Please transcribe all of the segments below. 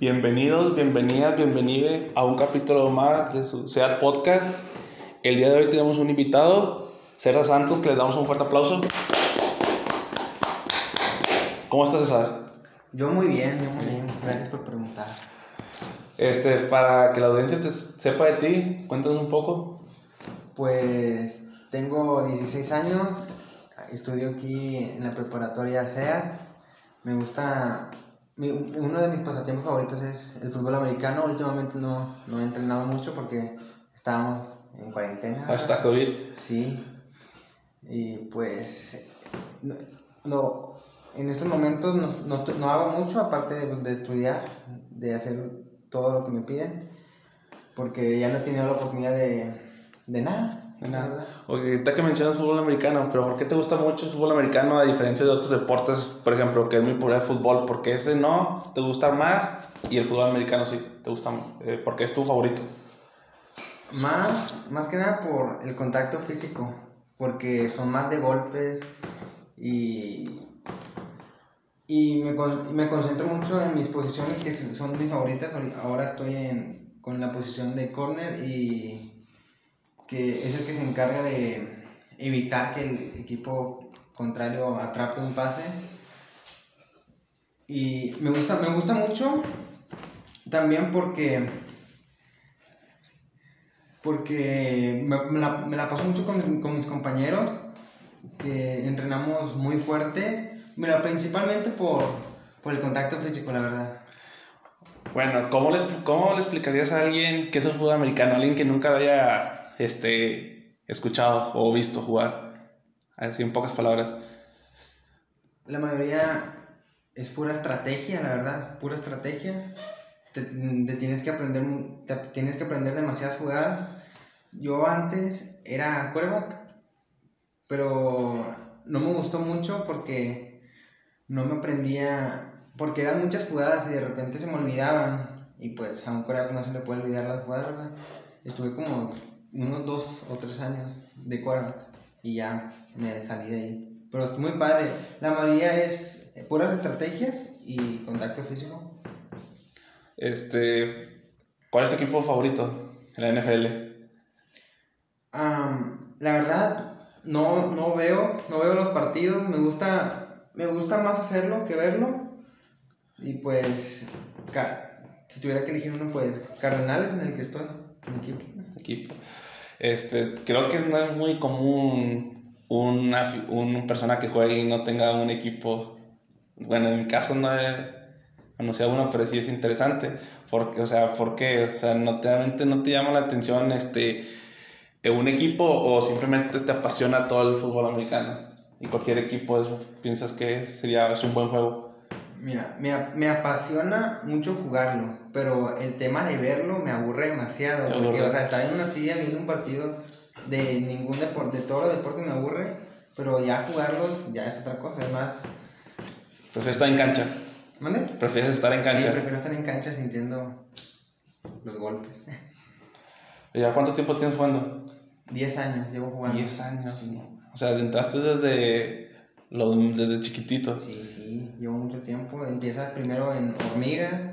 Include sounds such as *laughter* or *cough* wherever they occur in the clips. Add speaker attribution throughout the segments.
Speaker 1: Bienvenidos, bienvenidas, bienvenida a un capítulo más de su SEAT Podcast. El día de hoy tenemos un invitado, César Santos, que le damos un fuerte aplauso. ¿Cómo estás, César?
Speaker 2: Yo muy bien, yo muy bien. Gracias por preguntar.
Speaker 1: Este, para que la audiencia te sepa de ti, cuéntanos un poco.
Speaker 2: Pues tengo 16 años, estudio aquí en la preparatoria SEAT. Me gusta, mi- uno de mis pasatiempos favoritos es el fútbol americano. Últimamente no, no he entrenado mucho porque estábamos en cuarentena.
Speaker 1: Hasta COVID.
Speaker 2: Sí. Y pues, no, no, en estos momentos no, no, no hago mucho aparte de, de estudiar, de hacer todo lo que me piden, porque ya no he tenido la oportunidad de, de nada.
Speaker 1: De nada. Oye, ahorita que mencionas fútbol americano, pero ¿por qué te gusta mucho el fútbol americano a diferencia de otros deportes? Por ejemplo, que es muy popular el fútbol, porque ese no te gusta más y el fútbol americano sí te gusta, eh, porque es tu favorito.
Speaker 2: Más, más que nada por el contacto físico, porque son más de golpes y, y me, me concentro mucho en mis posiciones que son mis favoritas. Ahora estoy en, con la posición de corner y que es el que se encarga de evitar que el equipo contrario atrape un pase. Y me gusta, me gusta mucho también porque porque me, la, me paso mucho con, con mis compañeros, que entrenamos muy fuerte, mira, principalmente por, por el contacto físico, la verdad.
Speaker 1: Bueno, ¿cómo, les, ¿cómo le explicarías a alguien que es el fútbol americano? Alguien que nunca lo haya este, escuchado o visto jugar. Así en pocas palabras.
Speaker 2: La mayoría es pura estrategia, la verdad, pura estrategia. Te, tienes que aprender, te tienes que aprender demasiadas jugadas. Yo antes era quarterback, pero no me gustó mucho porque no me aprendía, porque eran muchas jugadas y de repente se me olvidaban. Y pues a un quarterback no se le puede olvidar las jugadas, ¿verdad? Estuve como unos dos o tres años de quarterback y ya me salí de ahí. Pero es muy padre. La mayoría es puras estrategias y contacto físico.
Speaker 1: Este, ¿Cuál es tu equipo favorito en la NFL?
Speaker 2: Am, la verdad, no, no veo, no veo los partidos. Me gusta, me gusta más hacerlo que verlo. Y pues, si tuviera que elegir uno, pues Cardenales en el que estoy, mi equipo.
Speaker 1: equipo. Este, creo que no es muy común una, una persona que juegue y no tenga un equipo. Bueno, en mi caso no he conocido uno, pero sí es interesante. Porque, o sea, ¿por qué? O sea, no te, realmente no te llama la atención este, eh, un equipo o simplemente te apasiona todo el fútbol americano. Y cualquier equipo es, piensas que sería es un buen juego.
Speaker 2: Mira, me, me apasiona mucho jugarlo, pero el tema de verlo me aburre demasiado.
Speaker 1: Te
Speaker 2: Porque,
Speaker 1: aburre.
Speaker 2: o sea, estar en una silla viendo un partido de ningún deporte, de todos los deportes me aburre, pero ya jugarlos ya es otra cosa. Además,
Speaker 1: Prefieres estar en cancha.
Speaker 2: ¿mande?
Speaker 1: Prefieres estar en
Speaker 2: Sí,
Speaker 1: cancha.
Speaker 2: prefiero estar en cancha sintiendo los golpes. *laughs*
Speaker 1: ¿Ya cuánto tiempo tienes jugando?
Speaker 2: 10 años llevo jugando.
Speaker 1: 10 años.
Speaker 2: Sí,
Speaker 1: O sea, entraste desde, lo, desde chiquitito.
Speaker 2: sí, sí, llevo mucho tiempo. Empiezas primero en hormigas,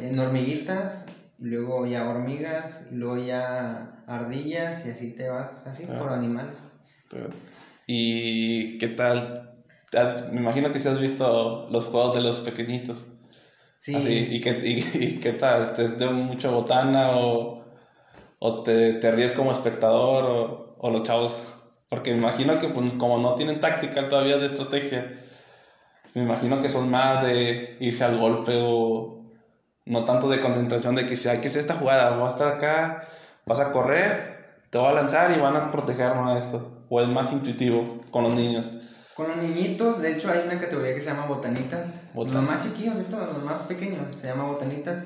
Speaker 2: en hormiguitas, y luego ya hormigas, y luego ya ardillas, y así te vas, así
Speaker 1: Ah.
Speaker 2: por animales.
Speaker 1: ¿Y qué tal? Me imagino que si has visto los juegos de los pequeñitos.
Speaker 2: Sí,
Speaker 1: Así, ¿y, qué, y, y qué tal? ¿Te es de mucha botana o, o te, te ríes como espectador o, o los chavos? Porque me imagino que pues, como no tienen táctica todavía de estrategia, me imagino que son más de irse al golpe o no tanto de concentración de que si hay que hacer esta jugada, voy a estar acá, vas a correr, te voy a lanzar y van a protegernos a esto. O es más intuitivo con los niños.
Speaker 2: Con los niñitos, de hecho hay una categoría que se llama botanitas.
Speaker 1: Botan-
Speaker 2: Los más chiquillos, de los más pequeños, se llama botanitas.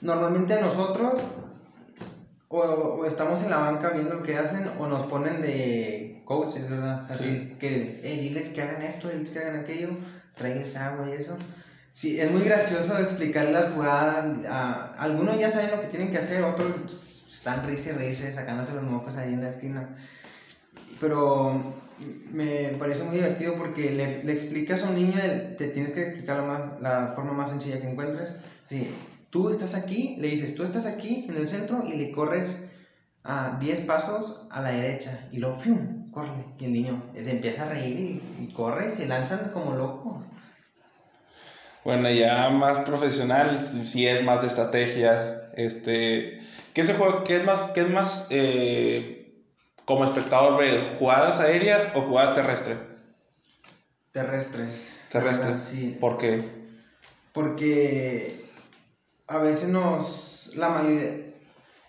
Speaker 2: Normalmente nosotros o, o estamos en la banca viendo lo que hacen o nos ponen de coaches, ¿verdad? Así que, eh, diles que hagan esto, diles que hagan aquello, tráiganles agua y eso. Sí, es muy gracioso explicar las jugadas. a- algunos ya saben lo que tienen que hacer, otros están risa y risa, sacándose los mocos ahí en la esquina. Pero me parece muy divertido porque le, le explicas a un niño, te tienes que explicar la, más, la forma más sencilla que encuentres. Sí, tú estás aquí, le dices, tú estás aquí en el centro y le corres a 10 pasos a la derecha y luego, ¡pum! Corre. Y el niño se empieza a reír y, corre y se lanzan como locos.
Speaker 1: Bueno, ya más profesional, si es más de estrategias, este, ¿qué es juego, qué es más, qué es más eh, como espectador ver jugadas aéreas o jugadas terrestres?
Speaker 2: Terrestres.
Speaker 1: Terrestres. Sí. ¿Por qué?
Speaker 2: Porque a veces nos, la mayoría,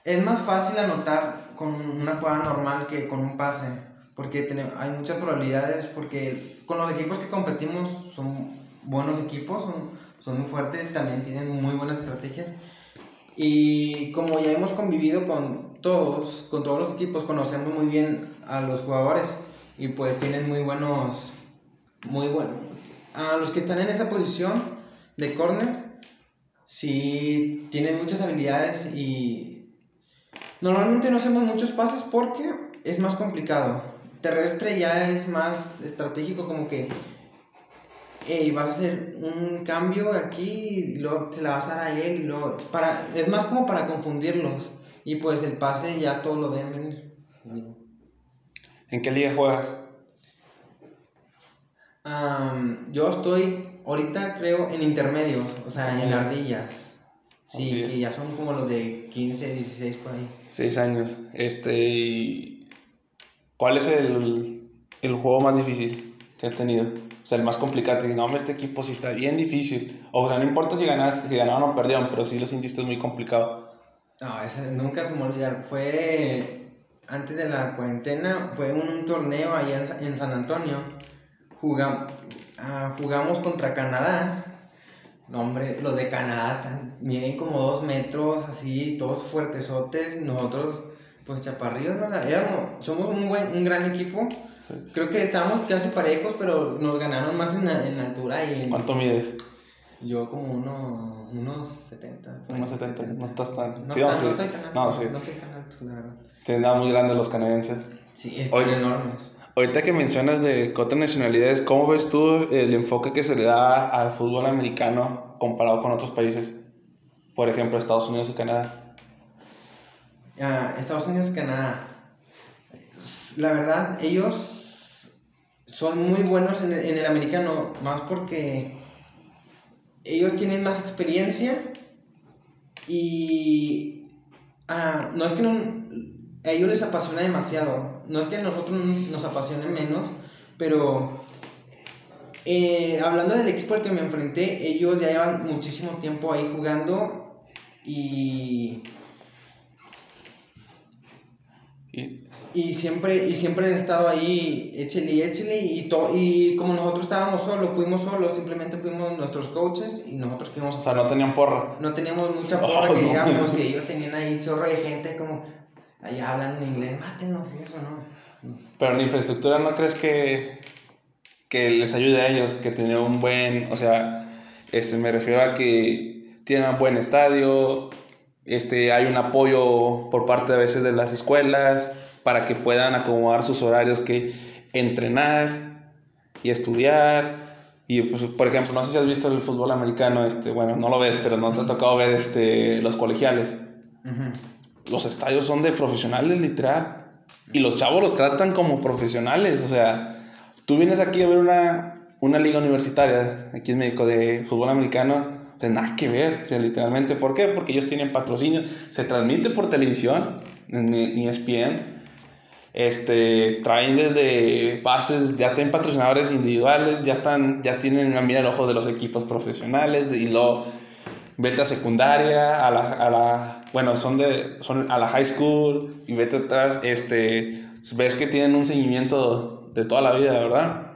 Speaker 2: es más fácil anotar con una jugada normal que con un pase, porque hay muchas probabilidades, porque con los equipos que competimos son buenos equipos, son, son muy fuertes, también tienen muy buenas estrategias. Y como ya hemos convivido con todos, con todos los equipos, conocemos muy bien a los jugadores y pues tienen muy buenos, muy buenos. A los que están en esa posición de corner, sí tienen muchas habilidades y normalmente no hacemos muchos pases porque es más complicado. Terrestre ya es más estratégico, como que y vas a hacer un cambio aquí y luego se la vas a dar a él y luego para es más como para confundirlos y pues el pase ya todos lo ven venir.
Speaker 1: ¿en qué liga juegas?
Speaker 2: yo estoy ahorita creo en intermedios o sea en ardillas. Sí que ya son como los de 15 16 por ahí.
Speaker 1: 6 años. Este ¿cuál es el, el juego más difícil que has tenido? O sea, el más complicado. Y no, este equipo sí está bien difícil. O sea, no importa si, ganas, si ganaron o perdieron, pero sí lo sintiste muy complicado.
Speaker 2: No, ese nunca se me olvidar. Fue antes de la cuarentena, fue un, torneo allá en, San Antonio. Jugamos, ah, jugamos contra Canadá. No, hombre, los de Canadá están, miden como dos metros, así, todos fuertesotes. Nosotros, pues chaparrillos, ¿verdad? Éramos, somos un, buen, un gran equipo Creo que estábamos casi parejos, pero nos ganaron más en, la, en altura y en...
Speaker 1: ¿Cuánto mides?
Speaker 2: Yo como uno, unos 70.
Speaker 1: Unos 70, no estás tan...
Speaker 2: No, sí, no, estoy tan alto, no, sí. no estoy tan alto, la verdad.
Speaker 1: Tienen muy grande los canadienses.
Speaker 2: Sí, están enormes.
Speaker 1: Ahorita que mencionas de otras nacionalidades, ¿cómo ves tú el enfoque que se le da al fútbol americano comparado con otros países? Por ejemplo, Estados Unidos y Canadá.
Speaker 2: Estados Unidos Canadá. La verdad, ellos son muy buenos en el, americano, más porque ellos tienen más experiencia y ah, no es que a ellos les apasiona demasiado, no es que a nosotros nos apasione menos, pero eh, hablando del equipo al que me enfrenté, ellos ya llevan muchísimo tiempo ahí jugando y y siempre, y siempre han estado ahí, échale, échale, y, to, y como nosotros estábamos solos, fuimos solos, simplemente fuimos nuestros coaches y nosotros que íbamos
Speaker 1: O sea, no tenían porra.
Speaker 2: No teníamos mucha *laughs* porra, que digamos, y ellos tenían ahí chorro de gente como, allá hablando en inglés, mátenos y eso, ¿no?
Speaker 1: Pero la infraestructura, ¿no crees que, que les ayude a ellos? Que tener un buen, o sea, este, me refiero a que tienen un buen estadio, este, hay un apoyo por parte a veces de las escuelas para que puedan acomodar sus horarios que entrenar y estudiar. Y pues, por ejemplo, no sé si has visto el fútbol americano, este, bueno, no lo ves, pero no te ha tocado ver este, los colegiales. Los estadios son de profesionales, literal. Y los chavos los tratan como profesionales. O sea, tú vienes aquí a ver una, una liga universitaria, aquí en México, de fútbol americano pues nada que ver, o sea, literalmente. ¿Por qué? Porque ellos tienen patrocinio. Se transmite por televisión, en ESPN. Este, traen desde pases, ya tienen patrocinadores individuales, ya están, ya tienen a mira el ojo de los equipos profesionales y luego vete a secundaria, a la, a la, bueno, son de, son a la high school y vete atrás, este, ves que tienen un seguimiento de toda la vida, ¿verdad?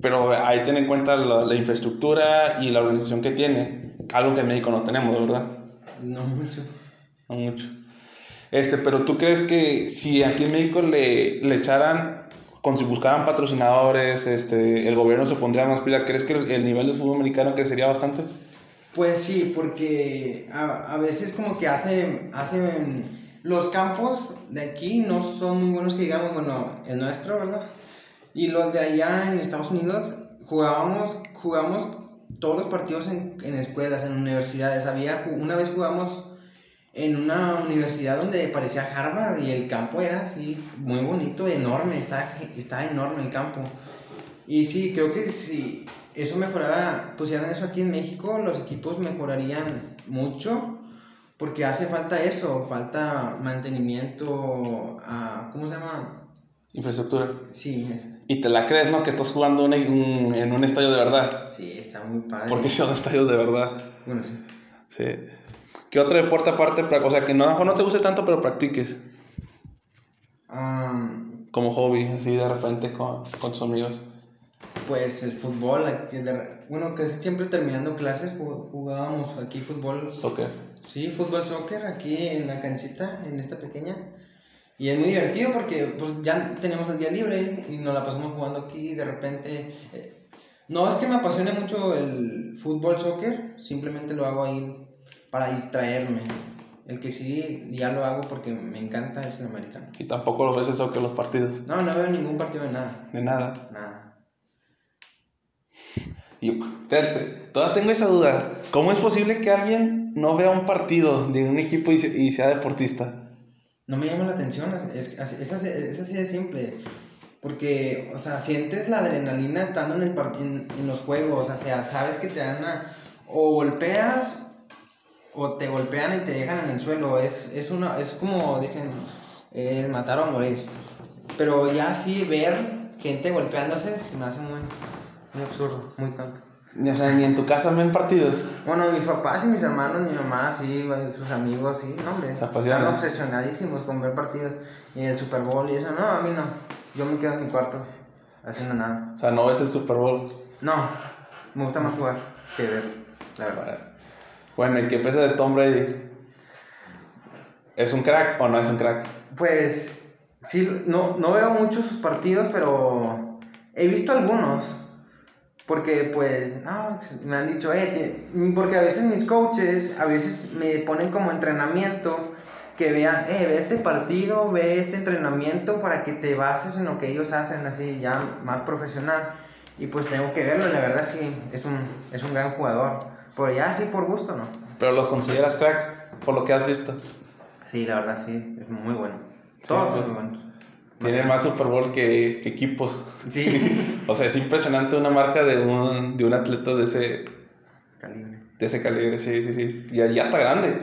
Speaker 1: Pero ahí ten en cuenta la, la, infraestructura y la organización que tiene. Algo que en México no tenemos, ¿verdad?
Speaker 2: No mucho.
Speaker 1: No mucho. Este, pero tú crees que si aquí en México le, le echaran, con si buscaran patrocinadores, este, el gobierno se pondría más pila, ¿crees que el, nivel de fútbol americano crecería bastante?
Speaker 2: Pues sí, porque a, a veces como que hacen, hacen, los campos de aquí no son muy buenos que digamos, bueno, el nuestro, ¿verdad? Y los de allá en Estados Unidos jugábamos, jugamos todos los partidos en, en escuelas, en universidades. Había, una vez jugamos en una universidad donde parecía Harvard y el campo era así, muy bonito, enorme, está, está enorme el campo. Y sí, creo que si eso mejorara, pusieran eso aquí en México, los equipos mejorarían mucho, porque hace falta eso, falta mantenimiento, a, ¿cómo se llama?
Speaker 1: Infraestructura.
Speaker 2: Sí,
Speaker 1: Y te la crees, ¿no? Que estás jugando un- un- en un estadio de verdad.
Speaker 2: sí, está muy padre.
Speaker 1: Porque son estadios de verdad.
Speaker 2: Bueno, sí.
Speaker 1: Sí. ¿Qué otro deporte aparte? O sea, que no, no te guste tanto, pero practiques.
Speaker 2: Am,
Speaker 1: Como hobby, así de repente con, con tus amigos.
Speaker 2: pues el fútbol, bueno, casi siempre terminando clases ju- jugábamos aquí fútbol.
Speaker 1: Soccer.
Speaker 2: Sí, fútbol soccer aquí en la canchita, en esta pequeña. Y es muy divertido porque pues ya tenemos el día libre y nos la pasamos jugando aquí y de repente... eh, no es que me apasione mucho el fútbol soccer, simplemente lo hago ahí para distraerme. El que sí ya lo hago porque me encanta es el americano.
Speaker 1: Y tampoco lo ves de soccer los partidos.
Speaker 2: No, no veo ningún partido de nada.
Speaker 1: De nada.
Speaker 2: Nada. *laughs*
Speaker 1: Y espérate, todavía tengo esa duda. ¿Cómo es posible que alguien no vea un partido de un equipo y sea deportista?
Speaker 2: No me llama la atención, es, es, es así, es así de simple. Porque, o sea, sientes la adrenalina estando en, el en, en los juegos, o sea, sabes que te van a... O golpeas o te golpean y te dejan en el suelo. Es, es, una, es como dicen, eh, matar o morir. Pero ya sí ver gente golpeándose se me hace muy, muy absurdo, muy tonto.
Speaker 1: O sea, ni en tu casa ven partidos.
Speaker 2: Bueno, mis papás y mis hermanos, mi mamá, sí, sus amigos, sí, no, hombre. Están obsesionadísimos con ver partidos. Y el Super Bowl y eso, no, a mí no. Yo me quedo en mi cuarto haciendo nada.
Speaker 1: O sea, no ves el Super Bowl.
Speaker 2: No, me gusta más jugar que ver, la verdad.
Speaker 1: Bueno, ¿y qué piensas de Tom Brady? ¿Es un crack o no es un crack?
Speaker 2: Pues, sí, no, no veo mucho sus partidos, pero he visto algunos. Porque, pues, no, me han dicho, eh, porque a veces mis coaches, a veces me ponen como entrenamiento, que vean, eh, ve este partido, ve este entrenamiento para que te bases en lo que ellos hacen, así, ya más profesional. Y pues tengo que verlo, la verdad sí, es un, es un gran jugador. Pero ya sí, por gusto, ¿no?
Speaker 1: Pero lo consideras crack por lo que has visto.
Speaker 2: Sí, la verdad sí, es muy bueno.
Speaker 1: Sí,
Speaker 2: Todos
Speaker 1: pues,
Speaker 2: son muy buenos.
Speaker 1: Tiene más Super Bowl que, que equipos.
Speaker 2: Sí. *laughs*
Speaker 1: O sea, es impresionante una marca de un, de un atleta de ese,
Speaker 2: Calibre.
Speaker 1: de ese calibre, sí, sí, sí. Y ya, está grande.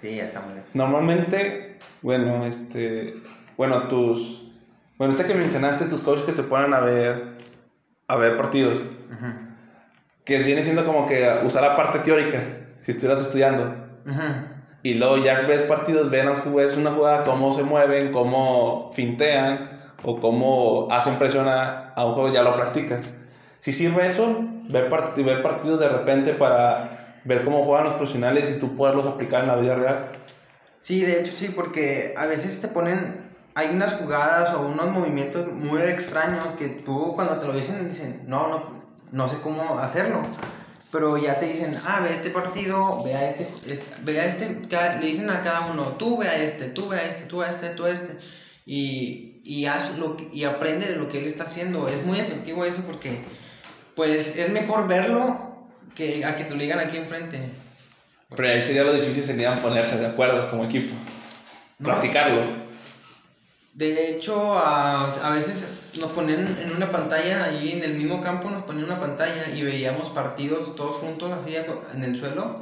Speaker 2: Sí, ya está muy bien.
Speaker 1: Normalmente, bueno, este, bueno, tus, bueno, ahorita que mencionaste tus coaches que te ponen a ver, a ver partidos, que viene siendo como que usar la parte teórica, si estuvieras estudiando. Y luego ya ves partidos, ven, ves una jugada, cómo se mueven, cómo fintean o cómo hacen presión a, a un juego, ya lo practicas. Si sirve eso, ver, part- ver partidos de repente para ver cómo juegan los profesionales y tú poderlos aplicar en la vida real.
Speaker 2: Sí, de hecho sí, porque a veces te ponen, hay unas jugadas o unos movimientos muy extraños que tú cuando te lo dicen dicen, no, no, no sé cómo hacerlo. Pero ya te dicen, ah, ve este partido, ve a este, este- ve a este, le dicen a cada uno, tú ve a este, tú ve a este, tú a este, tú a este. Y, y haz lo que, y aprende de lo que él está haciendo. Es muy efectivo eso porque, pues, es mejor verlo que a que te lo digan aquí enfrente.
Speaker 1: Pero ahí sería lo difícil, sería ponerse de acuerdo como equipo.
Speaker 2: No.
Speaker 1: Practicarlo.
Speaker 2: De hecho, a, a veces nos ponían en una pantalla, ahí en el mismo campo nos ponían una pantalla y veíamos partidos todos juntos así en el suelo.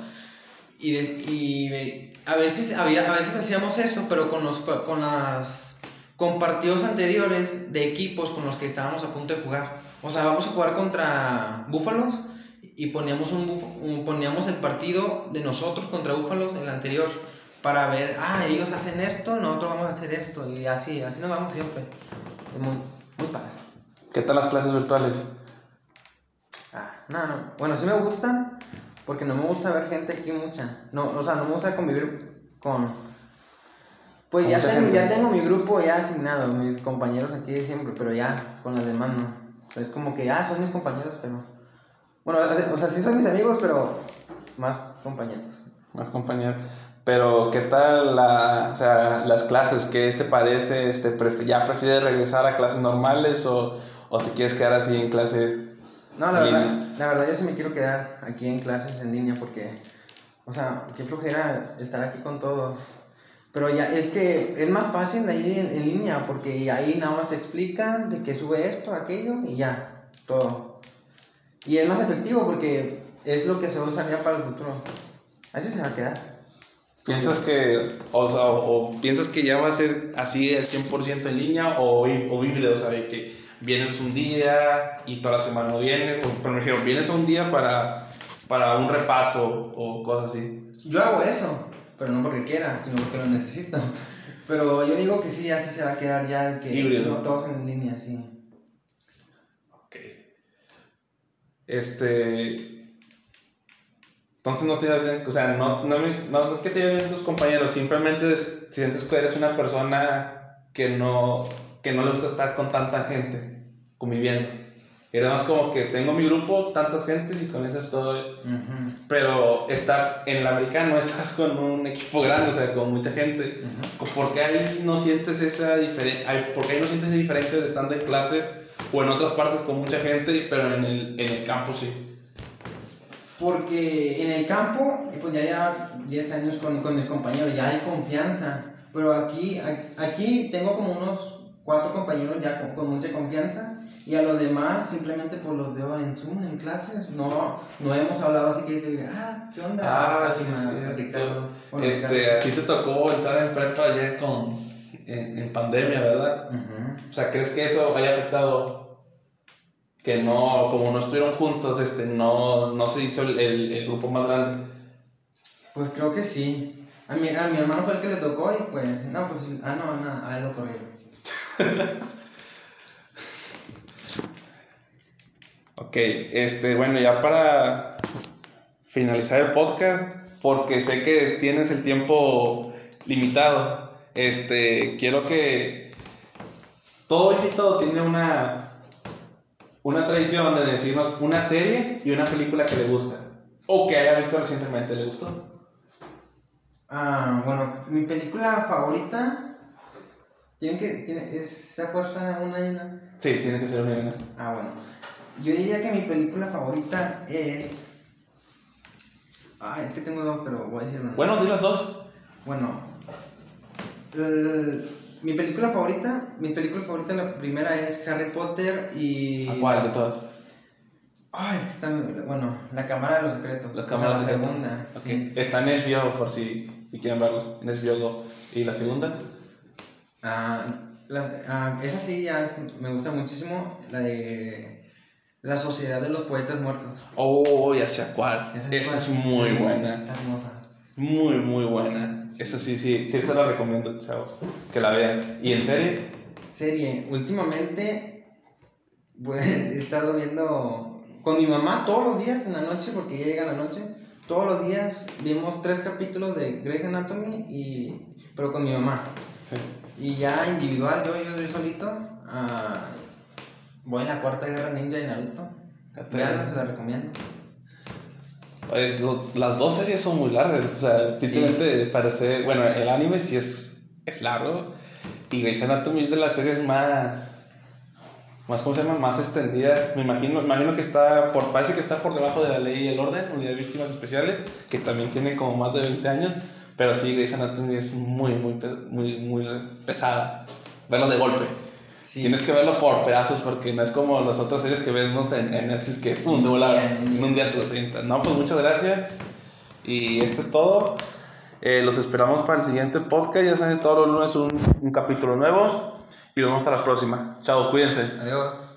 Speaker 2: Y, y a, veces había, a veces hacíamos eso, pero con, los, con, las, con partidos anteriores de equipos con los que estábamos a punto de jugar. O sea, vamos a jugar contra Búfalos y poníamos, un- poníamos el partido de nosotros contra Búfalos, el anterior para ver, ah, ellos hacen esto, nosotros vamos a hacer esto, y así, así nos vamos siempre. Es muy, muy padre.
Speaker 1: ¿Qué tal las clases virtuales?
Speaker 2: Ah, no, no. Bueno, sí me gustan, porque no me gusta ver gente aquí mucha. No, o sea, no me gusta convivir con... Pues ya tengo,
Speaker 1: gente.
Speaker 2: ya tengo mi grupo ya asignado, mis compañeros aquí de siempre, pero ya, con las demás no. Es como que, ah, son mis compañeros, pero... Bueno, o sea, sí son mis amigos, pero más compañeros.
Speaker 1: Más compañeros. Pero, ¿qué tal la, o sea, las clases? ¿Qué te parece? Este, pref- ¿Ya prefieres regresar a clases normales o, o te quieres quedar así en clases
Speaker 2: No, la
Speaker 1: en
Speaker 2: verdad,
Speaker 1: línea.
Speaker 2: la verdad yo sí me quiero quedar aquí en clases en línea porque, o sea, qué flojera estar aquí con todos. Pero ya, es que es más fácil de ir en, en línea porque ahí nada más te explican de que sube esto, aquello y ya, todo. Y es más efectivo porque es lo que se va a usar ya para el futuro. Así se va a quedar.
Speaker 1: ¿Piensas que, o, sea, o piensas que ya va a ser así al 100% en línea o, o híbrido? O sea, de que vienes un día y toda la semana no vienes, o por ejemplo, vienes un día para, para un repaso o cosas así.
Speaker 2: Yo hago eso, pero no porque quiera, sino porque lo necesito. Pero yo digo que sí, así se va a quedar ya que
Speaker 1: Híbrido.
Speaker 2: no, todos en línea, sí.
Speaker 1: Ok. Este. Entonces no te das bien, o sea, no, no, no, no que te lleven bien tus compañeros, simplemente es- sientes que eres una persona que no, que no le gusta estar con tanta gente conviviendo. Era más como que tengo mi grupo, tantas gentes y con eso estoy.
Speaker 2: Ujú.
Speaker 1: Pero estás en el americano, estás con un equipo grande, o sea, con mucha gente. ¿Por qué ahí no sientes esa diferencia? ¿Por qué ahí no sientes esa diferencia de estando en clase o en otras partes con mucha gente, pero en el, en el campo sí?
Speaker 2: Porque en el campo, pues ya ya 10 años con, con mis compañeros, ya hay confianza. Pero aquí, aquí tengo como unos cuatro compañeros ya con, con mucha confianza. Y a los demás simplemente pues los veo en Zoom, en clases. No, no hemos hablado así que diga, ah, ¿qué onda?
Speaker 1: Ah, sí, sí.
Speaker 2: Bueno,
Speaker 1: Este, a
Speaker 2: platicando.
Speaker 1: ti te tocó entrar en prepa ya con, en, en pandemia, ¿verdad?
Speaker 2: Ujú.
Speaker 1: O sea, ¿crees que eso haya afectado? Que no, como no estuvieron juntos, este, no, no se hizo el, el, el grupo más grande.
Speaker 2: Pues creo que sí. A mi, a mi hermano fue el que le tocó y pues, no, pues, ah, no, nada, a él lo corrieron. *laughs*
Speaker 1: Ok, este, bueno, ya para finalizar el podcast, porque sé que tienes el tiempo limitado, este, quiero que todo invitado tiene una, una tradición de decirnos una serie y una película que le gusta, o que haya visto recientemente le gustó.
Speaker 2: Ah, bueno, mi película favorita. Tiene que. Tiene, es a fuerza una y una.
Speaker 1: Sí, tiene que ser una. y una.
Speaker 2: Ah, bueno. Yo diría que mi película favorita es. Ah, es que tengo dos, pero voy a decir una.
Speaker 1: Bueno, di las dos.
Speaker 2: Bueno. el- mi película favorita. Mis películas favoritas, la primera es Harry Potter y.
Speaker 1: ¿A cuál de todas?
Speaker 2: Ah, es que están. Bueno, La Cámara de los Secretos.
Speaker 1: Las
Speaker 2: O sea,
Speaker 1: cámaras
Speaker 2: La
Speaker 1: de
Speaker 2: segunda.
Speaker 1: Ok.
Speaker 2: sí.
Speaker 1: Está en HBO, por si, quieren verlo. En HBO Go. ¿Y la segunda?
Speaker 2: Ah, la- ah, esa sí ya me gusta muchísimo, la de La Sociedad de los Poetas Muertos.
Speaker 1: Oh, ya sé cuál.
Speaker 2: Esa
Speaker 1: Esa es muy buena.
Speaker 2: Está hermosa.
Speaker 1: Muy, muy buena. Esa sí, sí, sí, se la recomiendo, chavos. Que la vean. ¿Y en serie?
Speaker 2: Serie, últimamente pues, *laughs* he estado viendo con mi mamá todos los días en la noche, porque ya llega la noche. Todos los días vimos tres capítulos de Grey's Anatomy, y, pero con mi mamá.
Speaker 1: Sí.
Speaker 2: Y ya individual, yo, yo, yo solito, ah, voy en la cuarta guerra ninja de Naruto. Ya se la recomiendo.
Speaker 1: Pues, los- las dos series son muy largas. O sea, físicamente parece. Bueno, el anime sí es, es largo. Y Grey's Anatomy es de las series más. Más, ¿cómo se llama? Más extendidas. Me imagino, imagino que está. Por, parece que está por debajo de la ley y el orden, Unidad de Víctimas Especiales, que también tiene como más de 20 años. Pero sí, Grey's Anatomy es muy, muy, muy, muy pesada. Verlo de golpe.
Speaker 2: Sí.
Speaker 1: Tienes que verlo por pedazos porque no es como las otras series que vemos en, en Netflix que pum, de volada, En un día. te lo sientas. No, pues muchas gracias. Y esto es todo. Eh, los esperamos para el siguiente podcast. Ya saben, todos los lunes un, un capítulo nuevo. Y nos vemos hasta la próxima. Chao, cuídense.
Speaker 2: Adiós.